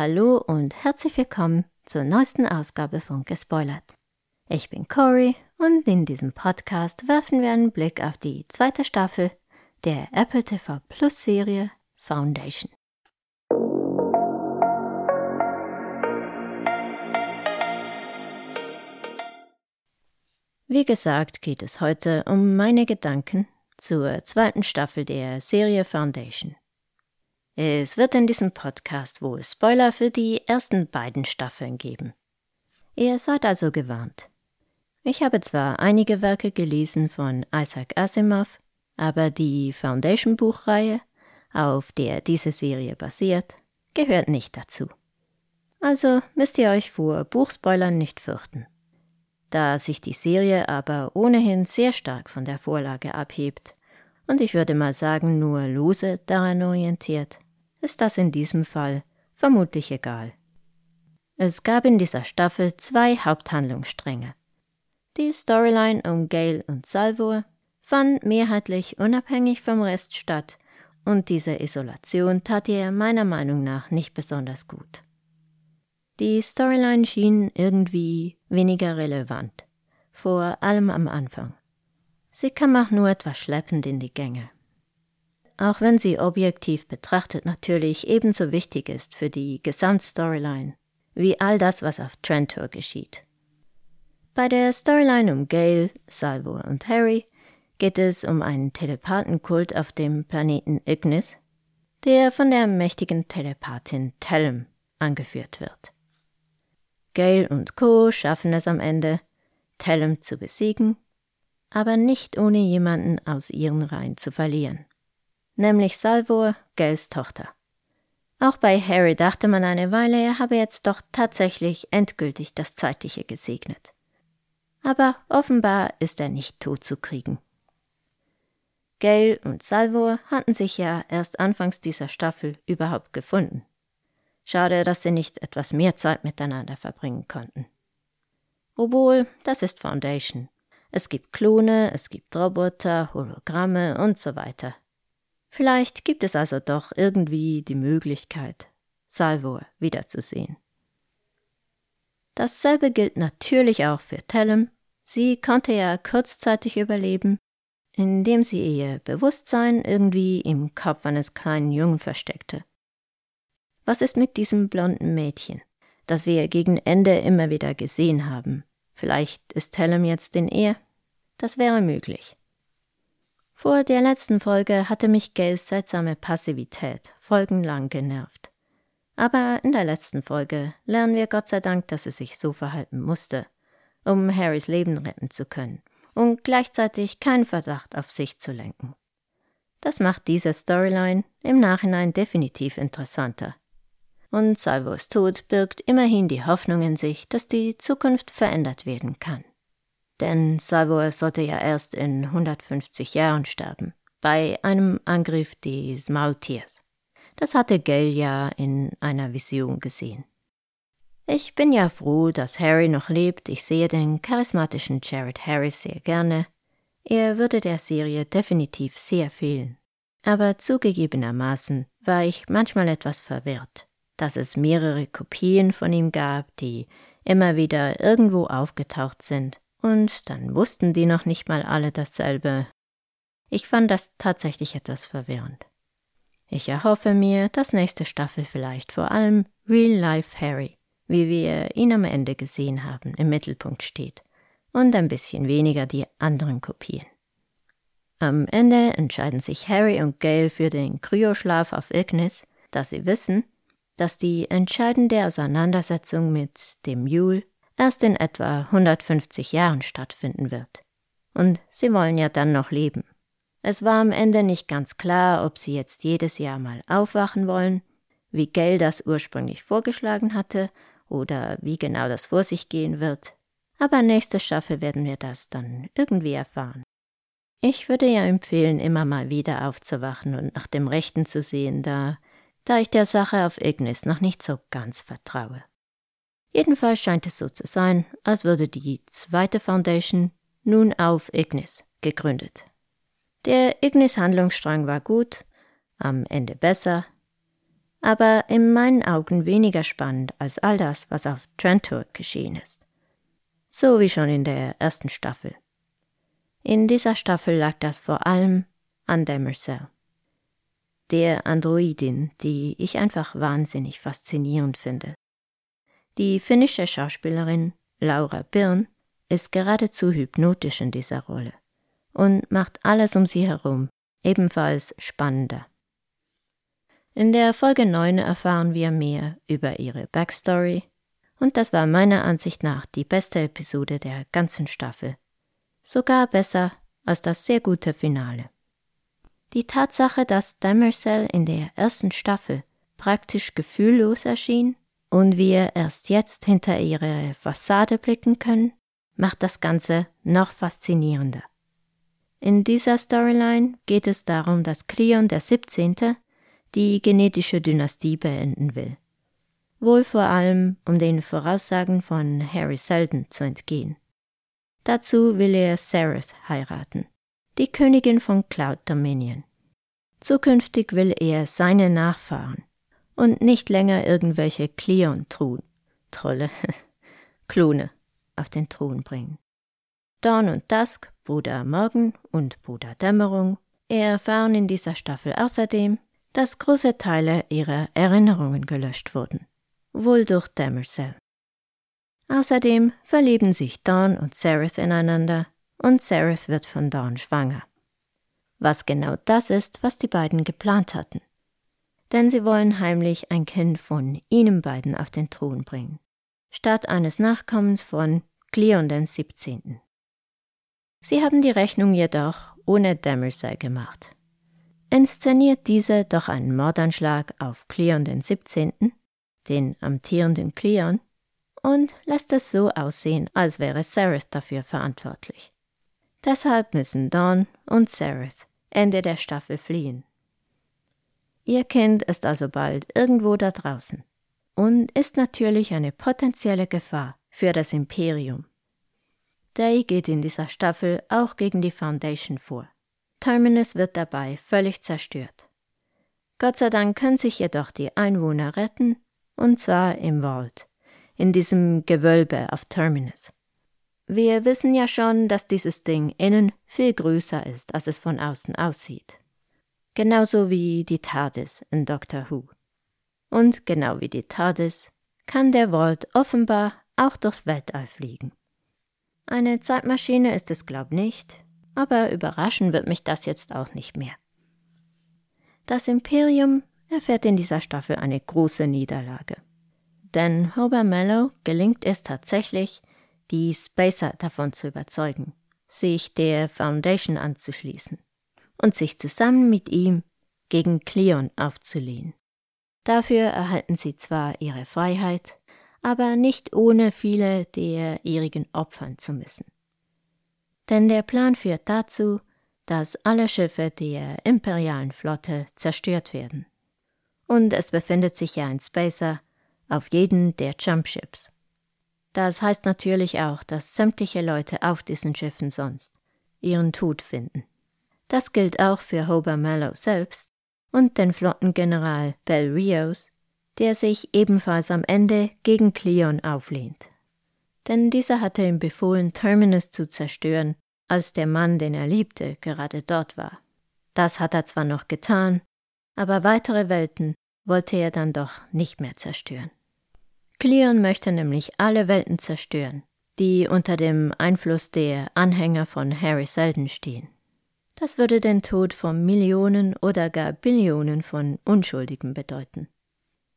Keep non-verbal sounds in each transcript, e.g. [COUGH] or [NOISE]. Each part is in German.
Hallo und herzlich willkommen zur neuesten Ausgabe von Gespoilert. Ich bin Cory und in diesem Podcast werfen wir einen Blick auf die zweite Staffel der Apple TV Plus Serie Foundation. Wie gesagt, geht es heute um meine Gedanken zur zweiten Staffel der Serie Foundation. Es wird in diesem Podcast wohl Spoiler für die ersten beiden Staffeln geben. Ihr seid also gewarnt. Ich habe zwar einige Werke gelesen von Isaac Asimov, aber die Foundation Buchreihe, auf der diese Serie basiert, gehört nicht dazu. Also müsst ihr euch vor Buchspoilern nicht fürchten. Da sich die Serie aber ohnehin sehr stark von der Vorlage abhebt und ich würde mal sagen nur lose daran orientiert, ist das in diesem Fall vermutlich egal. Es gab in dieser Staffel zwei Haupthandlungsstränge. Die Storyline um Gail und Salvor fand mehrheitlich unabhängig vom Rest statt, und diese Isolation tat ihr meiner Meinung nach nicht besonders gut. Die Storyline schien irgendwie weniger relevant, vor allem am Anfang. Sie kam auch nur etwas schleppend in die Gänge auch wenn sie objektiv betrachtet natürlich ebenso wichtig ist für die Gesamtstoryline wie all das, was auf Trentor geschieht. Bei der Storyline um Gail, Salvo und Harry geht es um einen Telepathenkult auf dem Planeten Ignis, der von der mächtigen Telepathin Tellum angeführt wird. Gail und Co. schaffen es am Ende, Tellum zu besiegen, aber nicht ohne jemanden aus ihren Reihen zu verlieren nämlich Salvor, Gels Tochter. Auch bei Harry dachte man eine Weile, er habe jetzt doch tatsächlich endgültig das Zeitliche gesegnet. Aber offenbar ist er nicht tot zu kriegen. Gail und Salvor hatten sich ja erst anfangs dieser Staffel überhaupt gefunden. Schade, dass sie nicht etwas mehr Zeit miteinander verbringen konnten. Obwohl, das ist Foundation. Es gibt Klone, es gibt Roboter, Hologramme und so weiter. Vielleicht gibt es also doch irgendwie die Möglichkeit, Salvor wiederzusehen. Dasselbe gilt natürlich auch für Tellem. Sie konnte ja kurzzeitig überleben, indem sie ihr Bewusstsein irgendwie im Kopf eines kleinen Jungen versteckte. Was ist mit diesem blonden Mädchen, das wir gegen Ende immer wieder gesehen haben? Vielleicht ist Tellem jetzt in ihr? Das wäre möglich. Vor der letzten Folge hatte mich Gails seltsame Passivität folgenlang genervt. Aber in der letzten Folge lernen wir Gott sei Dank, dass sie sich so verhalten musste, um Harrys Leben retten zu können und gleichzeitig keinen Verdacht auf sich zu lenken. Das macht diese Storyline im Nachhinein definitiv interessanter. Und Salvos Tod birgt immerhin die Hoffnung in sich, dass die Zukunft verändert werden kann. Denn Salvor sollte ja erst in 150 Jahren sterben, bei einem Angriff des Maultiers. Das hatte Gail ja in einer Vision gesehen. Ich bin ja froh, dass Harry noch lebt. Ich sehe den charismatischen Jared Harris sehr gerne. Er würde der Serie definitiv sehr fehlen. Aber zugegebenermaßen war ich manchmal etwas verwirrt, dass es mehrere Kopien von ihm gab, die immer wieder irgendwo aufgetaucht sind und dann wussten die noch nicht mal alle dasselbe. Ich fand das tatsächlich etwas verwirrend. Ich erhoffe mir, dass nächste Staffel vielleicht vor allem Real Life Harry, wie wir ihn am Ende gesehen haben, im Mittelpunkt steht und ein bisschen weniger die anderen Kopien. Am Ende entscheiden sich Harry und Gail für den Kryoschlaf auf Ignis, da sie wissen, dass die entscheidende Auseinandersetzung mit dem Mule erst in etwa 150 Jahren stattfinden wird. Und sie wollen ja dann noch leben. Es war am Ende nicht ganz klar, ob sie jetzt jedes Jahr mal aufwachen wollen, wie Gell das ursprünglich vorgeschlagen hatte, oder wie genau das vor sich gehen wird. Aber nächste Staffel werden wir das dann irgendwie erfahren. Ich würde ja empfehlen, immer mal wieder aufzuwachen und nach dem Rechten zu sehen, da, da ich der Sache auf Ignis noch nicht so ganz vertraue. Jedenfalls scheint es so zu sein, als würde die zweite Foundation nun auf Ignis gegründet. Der Ignis-Handlungsstrang war gut, am Ende besser, aber in meinen Augen weniger spannend als all das, was auf Trantor geschehen ist. So wie schon in der ersten Staffel. In dieser Staffel lag das vor allem an Demerzel, der Androidin, die ich einfach wahnsinnig faszinierend finde. Die finnische Schauspielerin Laura Birn ist geradezu hypnotisch in dieser Rolle und macht alles um sie herum ebenfalls spannender. In der Folge 9 erfahren wir mehr über ihre Backstory und das war meiner Ansicht nach die beste Episode der ganzen Staffel. Sogar besser als das sehr gute Finale. Die Tatsache, dass Demerzel in der ersten Staffel praktisch gefühllos erschien und wir erst jetzt hinter ihre Fassade blicken können, macht das Ganze noch faszinierender. In dieser Storyline geht es darum, dass Cleon der 17. die genetische Dynastie beenden will. Wohl vor allem, um den Voraussagen von Harry Selden zu entgehen. Dazu will er Sareth heiraten, die Königin von Cloud Dominion. Zukünftig will er seine Nachfahren und nicht länger irgendwelche Cleon-Truhen, Trolle, [LAUGHS] Klone, auf den Thron bringen. Dawn und Dusk, Bruder Morgen und Bruder Dämmerung erfahren in dieser Staffel außerdem, dass große Teile ihrer Erinnerungen gelöscht wurden, wohl durch Demercell. Außerdem verlieben sich Dawn und Sareth ineinander und Sareth wird von Dawn schwanger. Was genau das ist, was die beiden geplant hatten denn sie wollen heimlich ein Kind von ihnen beiden auf den Thron bringen, statt eines Nachkommens von Cleon dem 17. Sie haben die Rechnung jedoch ohne Demersay gemacht. Inszeniert diese doch einen Mordanschlag auf Cleon den 17., den amtierenden Cleon, und lässt es so aussehen, als wäre Sareth dafür verantwortlich. Deshalb müssen Dawn und Sareth Ende der Staffel fliehen. Ihr Kind ist also bald irgendwo da draußen und ist natürlich eine potenzielle Gefahr für das Imperium. Day geht in dieser Staffel auch gegen die Foundation vor. Terminus wird dabei völlig zerstört. Gott sei Dank können sich jedoch die Einwohner retten, und zwar im Vault, in diesem Gewölbe auf Terminus. Wir wissen ja schon, dass dieses Ding innen viel größer ist, als es von außen aussieht genauso wie die TARDIS in Doctor Who. Und genau wie die TARDIS kann der Vault offenbar auch durchs Weltall fliegen. Eine Zeitmaschine ist es glaub nicht, aber überraschen wird mich das jetzt auch nicht mehr. Das Imperium erfährt in dieser Staffel eine große Niederlage. Denn Hober Mellow gelingt es tatsächlich, die Spacer davon zu überzeugen, sich der Foundation anzuschließen und sich zusammen mit ihm gegen Cleon aufzulehnen. Dafür erhalten sie zwar ihre Freiheit, aber nicht ohne viele der ihrigen opfern zu müssen. Denn der Plan führt dazu, dass alle Schiffe der imperialen Flotte zerstört werden. Und es befindet sich ja ein Spacer auf jedem der Jumpships. Das heißt natürlich auch, dass sämtliche Leute auf diesen Schiffen sonst ihren Tod finden. Das gilt auch für Hober Mallow selbst und den Flottengeneral Bell Rios, der sich ebenfalls am Ende gegen Cleon auflehnt. Denn dieser hatte ihm befohlen, Terminus zu zerstören, als der Mann, den er liebte, gerade dort war. Das hat er zwar noch getan, aber weitere Welten wollte er dann doch nicht mehr zerstören. Cleon möchte nämlich alle Welten zerstören, die unter dem Einfluss der Anhänger von Harry Selden stehen. Das würde den Tod von Millionen oder gar Billionen von Unschuldigen bedeuten.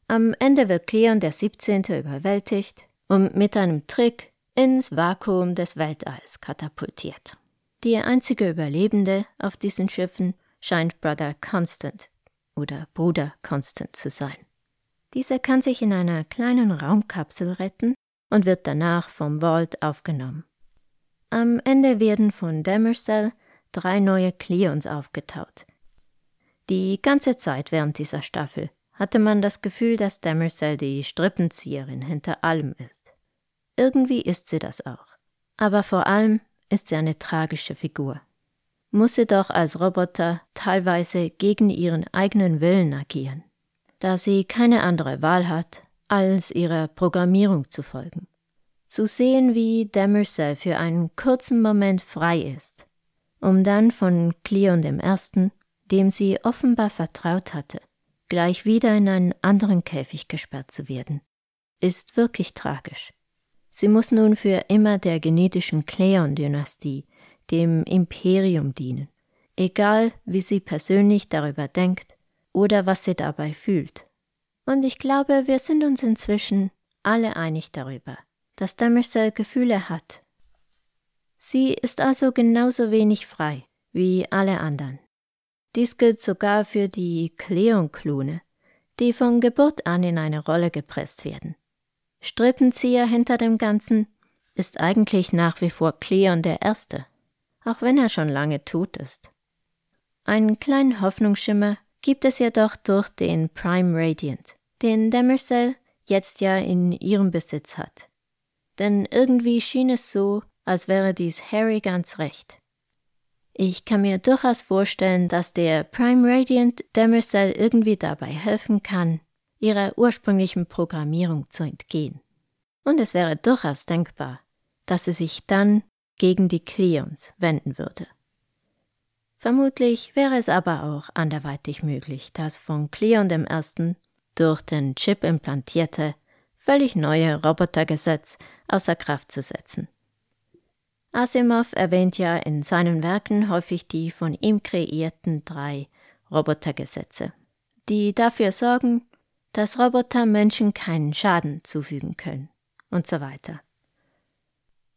Am Ende wird Cleon der 17. überwältigt und mit einem Trick ins Vakuum des Weltalls katapultiert. Die einzige Überlebende auf diesen Schiffen scheint Brother Constant oder Bruder Constant zu sein. Dieser kann sich in einer kleinen Raumkapsel retten und wird danach vom Vault aufgenommen. Am Ende werden von Demersal drei neue Cleons aufgetaut. Die ganze Zeit während dieser Staffel hatte man das Gefühl, dass Demersal die Strippenzieherin hinter allem ist. Irgendwie ist sie das auch. Aber vor allem ist sie eine tragische Figur. Muss sie doch als Roboter teilweise gegen ihren eigenen Willen agieren. da sie keine andere Wahl hat, als ihrer Programmierung zu folgen. Zu sehen, wie Demerzel für einen kurzen Moment frei ist, um dann von Cleon Ersten, dem sie offenbar vertraut hatte, gleich wieder in einen anderen Käfig gesperrt zu werden, ist wirklich tragisch. Sie muss nun für immer der genetischen Cleon-Dynastie, dem Imperium dienen, egal wie sie persönlich darüber denkt oder was sie dabei fühlt. Und ich glaube, wir sind uns inzwischen alle einig darüber, dass Demerzel Gefühle hat. Sie ist also genauso wenig frei wie alle anderen. Dies gilt sogar für die Cleon-Klone, die von Geburt an in eine Rolle gepresst werden. Strippenzieher hinter dem Ganzen ist eigentlich nach wie vor Cleon der Erste, auch wenn er schon lange tot ist. Einen kleinen Hoffnungsschimmer gibt es jedoch durch den Prime Radiant, den Demercell jetzt ja in ihrem Besitz hat. Denn irgendwie schien es so, als wäre dies Harry ganz recht. Ich kann mir durchaus vorstellen, dass der Prime Radiant Demercell irgendwie dabei helfen kann, ihrer ursprünglichen Programmierung zu entgehen. Und es wäre durchaus denkbar, dass sie sich dann gegen die Cleons wenden würde. Vermutlich wäre es aber auch anderweitig möglich, das von Cleon dem Ersten durch den Chip implantierte, völlig neue Robotergesetz außer Kraft zu setzen. Asimov erwähnt ja in seinen Werken häufig die von ihm kreierten drei Robotergesetze, die dafür sorgen, dass Roboter Menschen keinen Schaden zufügen können und so weiter.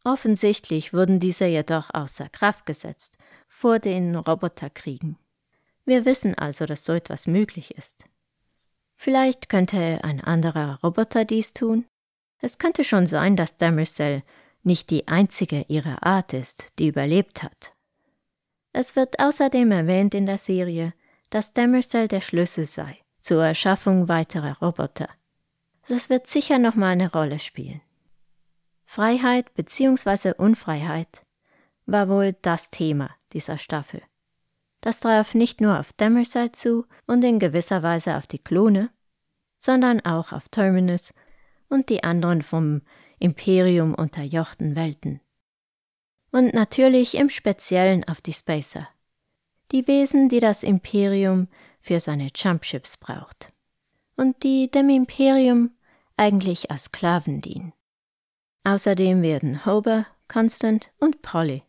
Offensichtlich wurden diese jedoch außer Kraft gesetzt vor den Roboterkriegen. Wir wissen also, dass so etwas möglich ist. Vielleicht könnte ein anderer Roboter dies tun. Es könnte schon sein, dass Demercell nicht die einzige ihrer Art ist, die überlebt hat. Es wird außerdem erwähnt in der Serie, dass Demercell der Schlüssel sei zur Erschaffung weiterer Roboter. Das wird sicher noch mal eine Rolle spielen. Freiheit bzw. Unfreiheit war wohl das Thema dieser Staffel. Das traf nicht nur auf Demerzel zu und in gewisser Weise auf die Klone, sondern auch auf Terminus und die anderen vom Imperium unterjochten Welten. Und natürlich im Speziellen auf die Spacer. Die Wesen, die das Imperium für seine Jumpships braucht. Und die dem Imperium eigentlich als Sklaven dienen. Außerdem werden Hober, Constant und Polly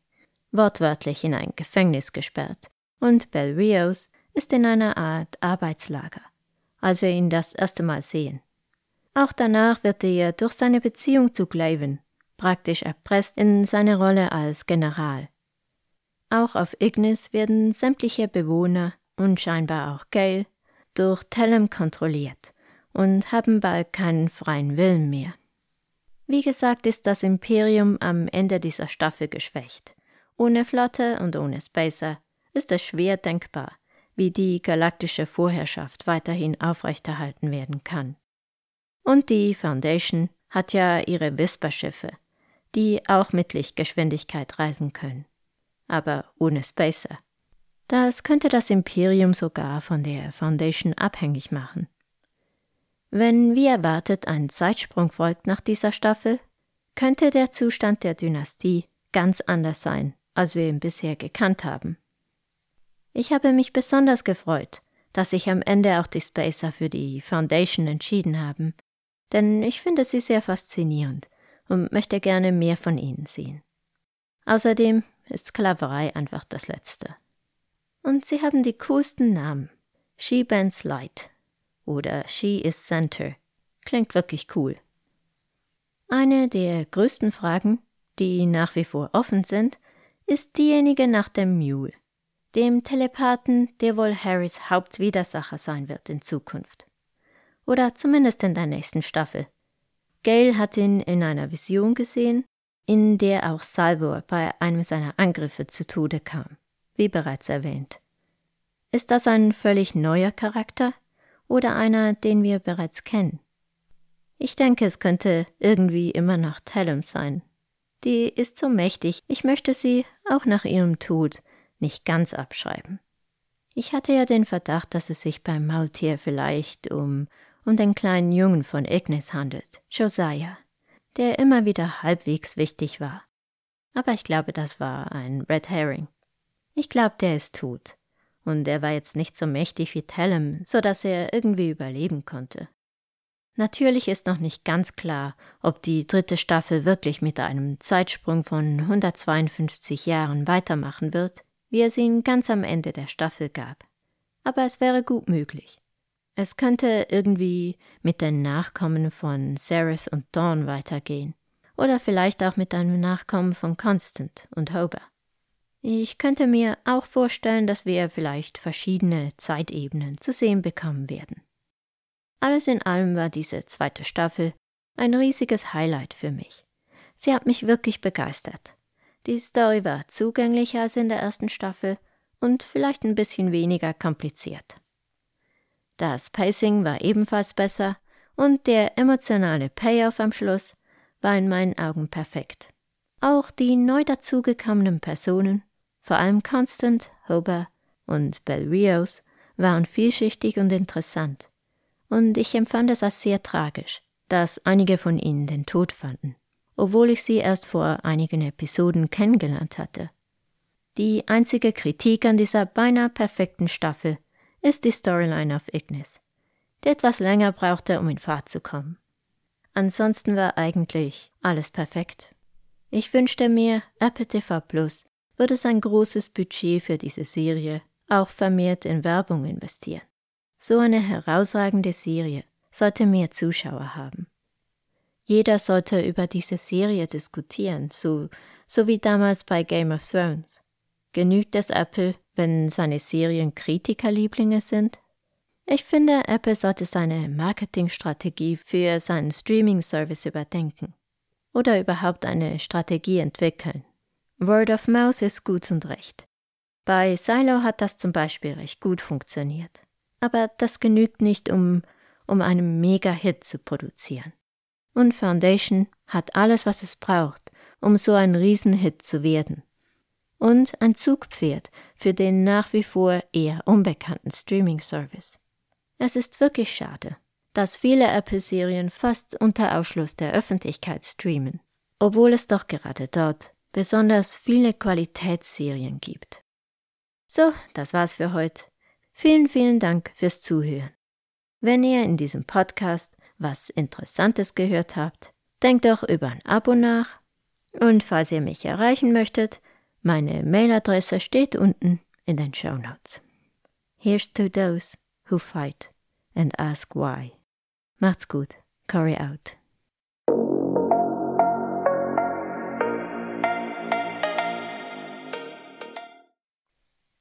wortwörtlich in ein Gefängnis gesperrt und Bel Rios ist in einer Art Arbeitslager, als wir ihn das erste Mal sehen. Auch danach wird er durch seine Beziehung zu Glaven praktisch erpresst in seine Rolle als General. Auch auf Ignis werden sämtliche Bewohner und scheinbar auch Gale durch Tellem kontrolliert und haben bald keinen freien Willen mehr. Wie gesagt ist das Imperium am Ende dieser Staffel geschwächt. Ohne Flotte und ohne Spacer ist es schwer denkbar, wie die galaktische Vorherrschaft weiterhin aufrechterhalten werden kann. Und die Foundation hat ja ihre Whisper-Schiffe, die auch mit Lichtgeschwindigkeit reisen können. Aber ohne Spacer. Das könnte das Imperium sogar von der Foundation abhängig machen. Wenn wie erwartet ein Zeitsprung folgt nach dieser Staffel, könnte der Zustand der Dynastie ganz anders sein, als wir ihn bisher gekannt haben. Ich habe mich besonders gefreut, dass sich am Ende auch die Spacer für die Foundation entschieden haben, denn ich finde sie sehr faszinierend und möchte gerne mehr von ihnen sehen. Außerdem ist Sklaverei einfach das Letzte. Und sie haben die coolsten Namen. She Bends Light oder She is Center. Klingt wirklich cool. Eine der größten Fragen, die nach wie vor offen sind, ist diejenige nach dem Mule, dem Telepathen, der wohl Harrys Hauptwidersacher sein wird in Zukunft. Oder zumindest in der nächsten Staffel. Gail hat ihn in einer Vision gesehen, in der auch Salvor bei einem seiner Angriffe zu Tode kam wie bereits erwähnt. Ist das ein völlig neuer Charakter oder einer, den wir bereits kennen? Ich denke, es könnte irgendwie immer noch Talum sein. Die ist so mächtig, ich möchte sie, auch nach ihrem Tod, nicht ganz abschreiben. Ich hatte ja den Verdacht, dass es sich beim Maultier vielleicht um, um den kleinen Jungen von Ignis handelt, Josiah, der immer wieder halbwegs wichtig war. Aber ich glaube, das war ein Red Herring. Ich glaube, der ist tot. Und er war jetzt nicht so mächtig wie Tellem, so dass er irgendwie überleben konnte. Natürlich ist noch nicht ganz klar, ob die dritte Staffel wirklich mit einem Zeitsprung von 152 Jahren weitermachen wird, wie es ihn ganz am Ende der Staffel gab. Aber es wäre gut möglich. Es könnte irgendwie mit den Nachkommen von Sereth und Dawn weitergehen. Oder vielleicht auch mit einem Nachkommen von Constant und Hober. Ich könnte mir auch vorstellen, dass wir vielleicht verschiedene Zeitebenen zu sehen bekommen werden. Alles in allem war diese zweite Staffel ein riesiges Highlight für mich. Sie hat mich wirklich begeistert. Die Story war zugänglicher als in der ersten Staffel und vielleicht ein bisschen weniger kompliziert. Das Pacing war ebenfalls besser und der emotionale Payoff am Schluss war in meinen Augen perfekt. Auch die neu dazugekommenen Personen, vor allem Constant, Hober und Bell Rios, waren vielschichtig und interessant und ich empfand es als sehr tragisch, dass einige von ihnen den Tod fanden, obwohl ich sie erst vor einigen Episoden kennengelernt hatte. Die einzige Kritik an dieser beinahe perfekten Staffel ist die Storyline auf Ignis, die etwas länger brauchte, um in Fahrt zu kommen. Ansonsten war eigentlich alles perfekt. Ich wünschte mir, Apple TV Plus würde sein großes Budget für diese Serie auch vermehrt in Werbung investieren. So eine herausragende Serie sollte mehr Zuschauer haben. Jeder sollte über diese Serie diskutieren, so, so wie damals bei Game of Thrones. Genügt es Apple, wenn seine Serien Kritikerlieblinge sind? Ich finde, Apple sollte seine Marketingstrategie für seinen Streaming-Service überdenken oder überhaupt eine Strategie entwickeln. Word of Mouth ist gut und recht. Bei Silo hat das zum Beispiel recht gut funktioniert aber das genügt nicht, um, um einen Mega-Hit zu produzieren. Und Foundation hat alles, was es braucht, um so ein Riesenhit zu werden. Und ein Zugpferd für den nach wie vor eher unbekannten Streaming-Service. Es ist wirklich schade, dass viele Apple-Serien fast unter Ausschluss der Öffentlichkeit streamen, obwohl es doch gerade dort besonders viele Qualitätsserien gibt. So, das war's für heute. Vielen, vielen Dank fürs Zuhören. Wenn ihr in diesem Podcast was Interessantes gehört habt, denkt doch über ein Abo nach. Und falls ihr mich erreichen möchtet, meine Mailadresse steht unten in den Show Notes. Here's to those who fight and ask why. Macht's gut. Cory out.